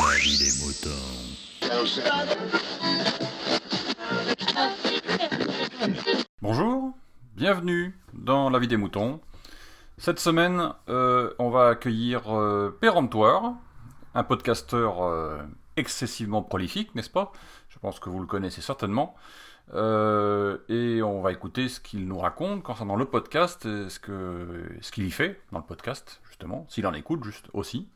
La vie des moutons. Bonjour, bienvenue dans La vie des moutons. Cette semaine, euh, on va accueillir euh, Péremptoire, un podcasteur euh, excessivement prolifique, n'est-ce pas? Je pense que vous le connaissez certainement. Euh, et on va écouter ce qu'il nous raconte concernant le podcast, ce qu'il y fait dans le podcast, justement, s'il en écoute juste aussi.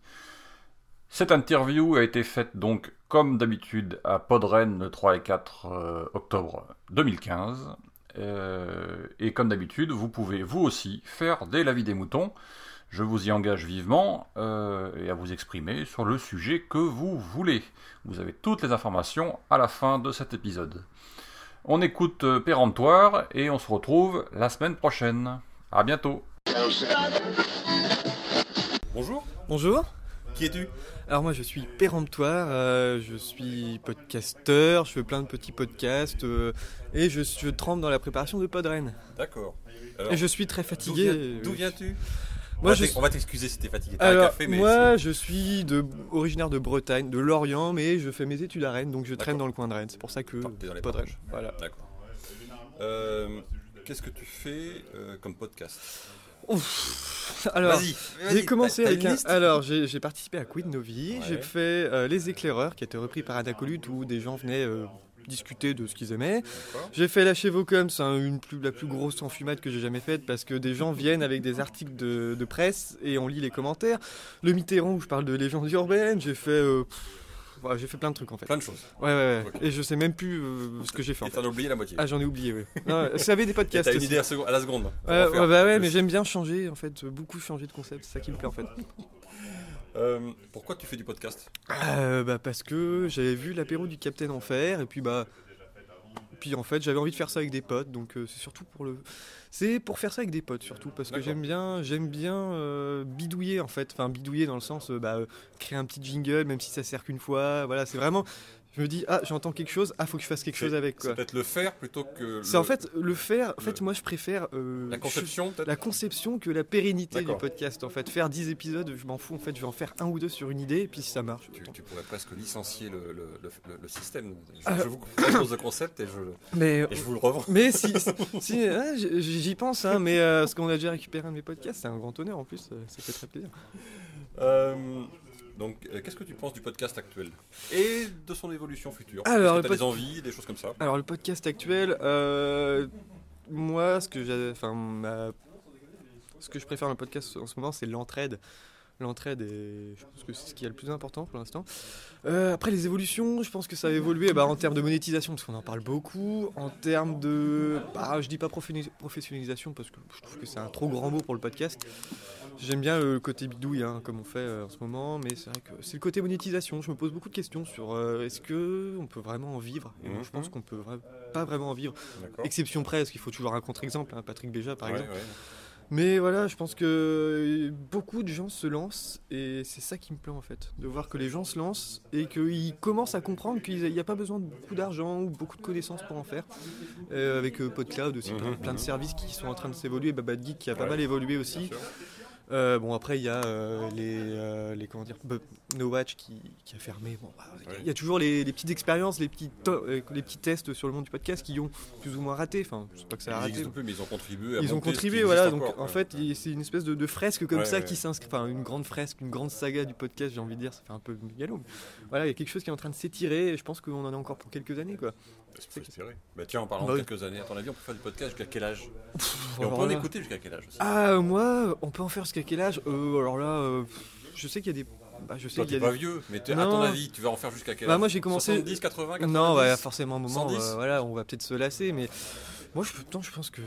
Cette interview a été faite donc comme d'habitude à Podren le 3 et 4 euh, octobre 2015. Euh, et comme d'habitude, vous pouvez vous aussi faire des lavis des moutons. Je vous y engage vivement euh, et à vous exprimer sur le sujet que vous voulez. Vous avez toutes les informations à la fin de cet épisode. On écoute Péremptoire et on se retrouve la semaine prochaine. À bientôt. Bonjour. Bonjour, Qui es-tu? Alors moi je suis péremptoire, euh, je suis podcasteur, je fais plein de petits podcasts euh, et je, je trempe dans la préparation de Podren. D'accord. Et je suis très fatigué. D'où viens-tu? Moi, on, va je t'ex- on va t'excuser si t'es fatigué. Un Alors café, mais moi je suis de, originaire de Bretagne, de Lorient, mais je fais mes études à Rennes, donc je traîne dans le coin de Rennes. C'est pour ça que dans les Podren. Voilà. D'accord. Euh, Qu'est-ce que tu fais euh, comme podcast? Ouf. Alors j'ai commencé avec un. Alors j'ai participé à Quid Novi, Ouais. j'ai fait euh, Les Éclaireurs qui a été repris par Adacolut où des gens venaient euh, discuter de ce qu'ils aimaient. J'ai fait la chez Vocum, c'est un- une plus, la plus grosse enfumade que j'ai jamais faite parce que des gens viennent avec des articles de, de presse et on lit les commentaires. Le Mitterrand où je parle de légendes urbaines, j'ai fait, euh, j'ai fait plein de trucs en fait. Plein de choses. Ouais, ouais, ouais. Et je sais même plus euh, ce que j'ai fait en Et fait. t'en as oublié la moitié. Ah, j'en ai oublié, oui. Non, ça avait des podcasts t'as une idée à, seconde- à la seconde. On Ouais, bah ouais, mais j'aime bien changer en fait, beaucoup changer de concept, c'est ça qui me plaît en fait. Euh, pourquoi tu fais du podcast? Euh, bah parce que j'avais vu l'apéro du Capitaine Enfer et puis bah puis en fait j'avais envie de faire ça avec des potes donc euh, c'est surtout pour le c'est pour faire ça avec des potes surtout parce que j'aime bien j'aime bien euh, bidouiller en fait. Enfin bidouiller dans le sens euh, bah, créer un petit jingle même si ça sert qu'une fois voilà c'est vraiment je me dis ah j'entends quelque chose ah faut que je fasse quelque chose avec C'est quoi peut-être le faire plutôt que. c'est en fait le faire en fait moi je préfère euh, La conception, la conception que la pérennité du podcast en fait faire 10 épisodes je m'en fous en fait je vais en faire un ou deux sur une idée et puis si ça marche tu, tu pourrais presque licencier le, le, système. Je, Ah. je vous propose le concept et je, mais et je vous le revends. Mais si, j- j'y pense, hein, mais euh, parce qu'on a déjà récupéré un de mes podcasts, c'est un grand honneur en plus, euh, ça fait très plaisir. Donc, euh, qu'est-ce que tu penses du podcast actuel et de son évolution future Alors, Est-ce que le t'as pod- des envies, des choses comme ça Alors le podcast actuel, euh, moi, ce que j'ai, enfin, ma- ce que je préfère dans le podcast en ce moment, c'est l'entraide. L'entraide, est, je pense que c'est ce qui est le plus important pour l'instant. Euh, après les évolutions, je pense que ça va évoluer bah, en termes de monétisation, parce qu'on en parle beaucoup. En termes de, bah, je dis pas professionnali- professionnalisation, parce que je trouve que c'est un trop grand mot pour le podcast. J'aime bien le côté bidouille, hein, comme on fait euh, en ce moment, mais c'est vrai que c'est le côté monétisation. Je me pose beaucoup de questions sur euh, est-ce que on peut vraiment en vivre? Et moi, je pense Mhm. qu'on peut vra- pas vraiment en vivre. Exception près, parce qu'il faut toujours un contre-exemple, hein, Patrick Béja par Ouais, exemple. ouais. Mais voilà, je pense que beaucoup de gens se lancent et c'est ça qui me plaît en fait, de voir que les gens se lancent et qu'ils commencent à comprendre qu'il n'y a pas besoin de beaucoup d'argent ou beaucoup de connaissances pour en faire. Euh, avec euh, PodCloud aussi, plein, Mhm, plein de services qui sont en train de s'évoluer, Babad Geek qui a pas Ouais. mal évolué aussi. Euh, bon après il y a euh, les, euh, les comment dire No Watch qui, qui a fermé. Bon, bah, il y a- Ouais. il y a toujours les, les petites expériences, les petits les petits tests sur le monde du podcast qui ont plus ou moins raté. Enfin, je sais pas que ça a raté. mais ils ont contribué à Ils ont contribué, voilà. Donc encore, en fait, c'est une espèce de, de fresque comme Ouais, ça qui s'inscrit. Enfin, une grande fresque, une grande saga du podcast, j'ai envie de dire. Ça fait un peu mégalo. Voilà, il y a quelque chose qui est en train de s'étirer et je pense qu'on en a encore pour quelques années, quoi. Faut espérer. Bah tiens, en parlant Bah de quelques années, à ton avis, on peut faire du podcast jusqu'à quel âge? Et on peut en là- écouter jusqu'à quel âge aussi Ah, moi, on peut en faire jusqu'à quel âge? Euh, Alors là, euh, je sais qu'il y a des. Bah, je sais Toi, qu'il y t'es pas des- vieux, mais à Non. ton avis, tu vas en faire jusqu'à quel Bah, âge? moi, j'ai commencé- 70, 80, 90 Non, ouais, forcément, un moment, 110. euh, voilà, on va peut-être se lasser, mais moi, je, tant, je pense que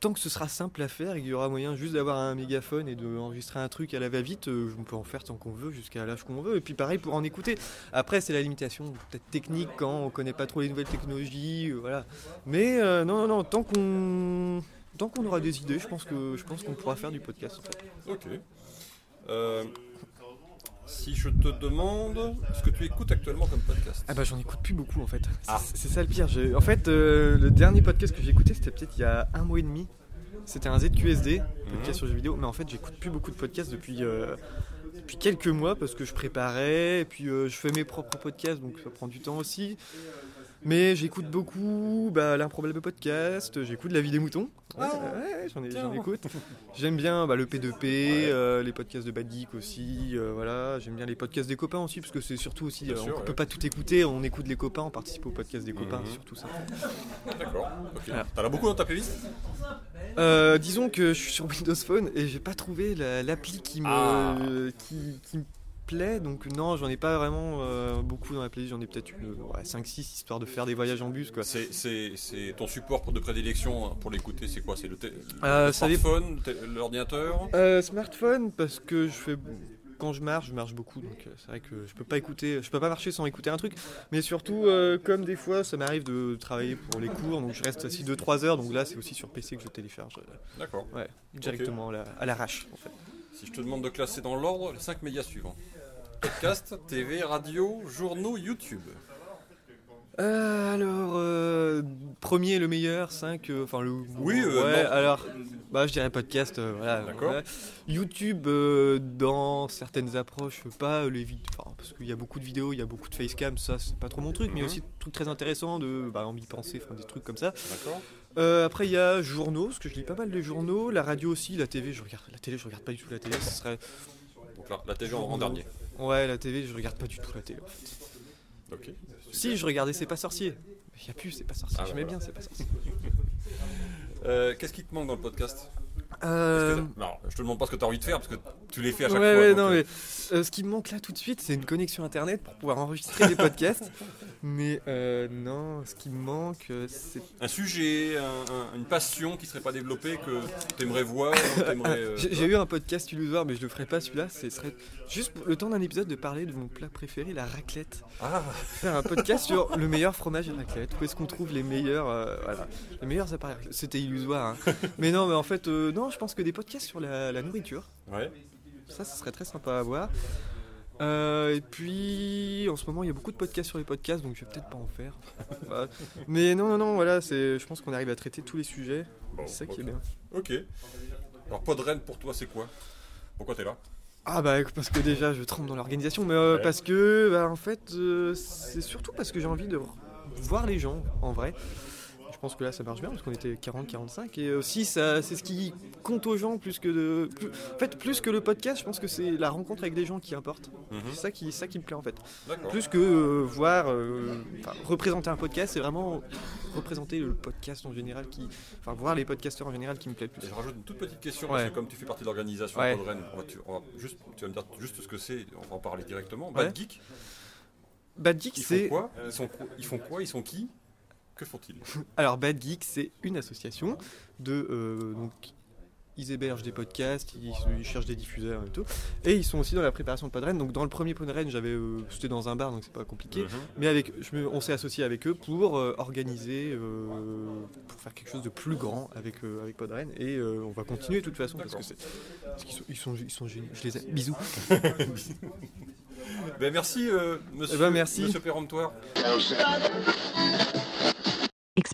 tant que ce sera simple à faire et qu'il y aura moyen juste d'avoir un mégaphone et d'enregistrer un truc à la va-vite, euh, on peut en faire tant qu'on veut, jusqu'à l'âge qu'on veut. Et puis pareil pour en écouter. Après, c'est la limitation peut-être technique quand on connaît pas trop les nouvelles technologies, euh, voilà. Mais euh, non, non, non, tant qu'on tant qu'on aura des idées, je pense que je pense qu'on pourra faire du podcast. Ok. Si je te demande ce que tu écoutes actuellement comme podcast. Ah bah j'en écoute plus beaucoup en fait. C'est- Ah. C'est ça le pire. En fait, euh, le dernier podcast que j'ai écouté, c'était peut-être il y a un mois et demi. C'était un ZQSD, podcast Mhm. sur jeux vidéo. Mais en fait, j'écoute plus beaucoup de podcasts depuis, euh, depuis quelques mois parce que je préparais, et puis euh, je fais mes propres podcasts, donc ça prend du temps aussi. Mais j'écoute beaucoup bah, l'improbable podcast, j'écoute la vie des moutons. Ouais, Ah, ouais, j'en ai- tiens. j'en écoute. J'aime bien bah, le P2P, euh, les podcasts de Bad Geek aussi. euh, voilà, j'aime bien les podcasts des copains aussi parce que c'est surtout aussi, euh, sûr, on ouais. peut pas tout écouter, on écoute les copains, on participe au podcast des copains, Mhm. c'est surtout ça. D'accord. ok. Voilà. T'en as beaucoup dans ta playlist? Euh, disons que je suis sur Windows Phone et j'ai pas trouvé la- l'appli qui me Ah. qui, qui me plaît donc non j'en ai pas vraiment euh, beaucoup dans la playlist j'en ai peut-être une ouais, 5-6 histoire de faire des voyages en bus quoi. C'est- ton support pour- de prédilection hein, pour l'écouter, c'est quoi? C'est le, Euh, smartphone, l'ordinateur? Euh, smartphone parce que je fais quand je marche je marche beaucoup donc euh, c'est vrai que je peux pas écouter je peux pas marcher sans écouter un truc mais surtout euh, comme des fois ça m'arrive de travailler pour les cours donc je reste assis 2-3 heures donc là c'est aussi sur PC que je télécharge D'accord. directement à la- à l'arrache en fait. Si je te demande de classer dans l'ordre les 5 médias suivants podcast, TV, radio, journaux, YouTube. Euh, alors, euh, premier, le meilleur, 5, enfin le. Oui, euh, ouais, non. alors, bah, je dirais podcast, euh, voilà. D'accord. voilà. YouTube, euh, dans certaines approches, pas euh, les vidéos, parce qu'il y a beaucoup de vidéos, il y a beaucoup de facecam, ça c'est pas trop mon truc, mais Mhm. aussi des trucs très intéressants de, bah, y penser, enfin, des trucs comme ça. D'accord Euh, après, il y a journaux, parce que je lis pas mal de journaux, la radio aussi, la TV, je regarde, la télé, je regarde pas du tout la télé, ce serait. Donc là, la TV en, en dernier. Ouais, la TV, je regarde pas du tout la télé en fait. Ok. Si, je regardais C'est pas sorcier. Il y a plus, C'est pas sorcier, Ah, j'aimais voilà. bien C'est pas sorcier. Euh, Qu'est-ce qui te manque dans le podcast? Euh, que- Non, je te demande pas ce que tu as envie de faire parce que tu les fais à chaque ouais, fois. ouais, non, euh, mais euh, ce qui me manque là tout de suite, c'est une connexion internet pour pouvoir enregistrer des podcasts. Mais euh, non, ce qui me manque, c'est. Un sujet, un- un- une passion qui serait pas développée que tu aimerais voir. ou t'aimerais, euh, J'ai eu un podcast illusoire, mais je le ferai pas celui-là. Ce serait juste le temps d'un épisode de parler de mon plat préféré, la raclette. Ah, Faire un podcast sur le meilleur fromage et raclette. Où est-ce qu'on trouve les meilleurs, voilà, les meilleurs appareils? C'était illusoire. hein. mais non, mais en fait, non, je pense que des podcasts sur la, la nourriture. ouais. Ça, ce serait très sympa à voir. Euh, et puis, en ce moment, il y a beaucoup de podcasts sur les podcasts, donc je vais peut-être pas en faire. Bah, mais non, non, non, voilà, c'est, je pense qu'on arrive à traiter tous les sujets. Bon, c'est ça qui est bien. Ok. Alors, Podren pour toi, c'est quoi? Pourquoi t'es là? Ah bah parce que déjà je tremble dans l'organisation, mais euh, Ouais. parce que bah, en fait euh, c'est surtout parce que j'ai envie de voir les gens en vrai. Je pense que là ça marche bien parce qu'on était 40-45 et aussi ça c'est ce qui compte aux gens plus que de plus- en fait plus que le podcast je pense que c'est la rencontre avec les gens qui importe. Mhm. C'est ça qui ça qui me plaît en fait. Plus que euh, voir euh, représenter un podcast c'est vraiment représenter le podcast en général qui enfin voir les podcasteurs en général qui me plaît le Et plus. je rajoute une toute petite question Ouais. parce que comme tu fais partie de l'organisation Ouais. On va, tu, on va juste, tu vas me dire juste ce que c'est, on va en parler directement. Ouais. Bad Geek, Bad Geek ils c'est font quoi? Ils, sont, ils font quoi? Ils sont qui? Que font-ils? Alors Bad Geek, c'est une association de euh, donc ils hébergent des podcasts, ils, ils cherchent des diffuseurs et tout, et ils sont aussi dans la préparation de Podren. Donc dans le premier Podren, j'avais euh, c'était dans un bar, donc c'est pas compliqué. Mhm. Mais avec, je me- on s'est associé avec eux pour euh, organiser, euh, pour faire quelque chose de plus grand avec euh, avec Podren, et euh, on va continuer de toute façon parce que c'est qu'ils sont ils sont ils sont géniaux. Je les aime. Bisous. Ben, merci, euh, monsieur, Eh ben, merci. monsieur Péremptoire.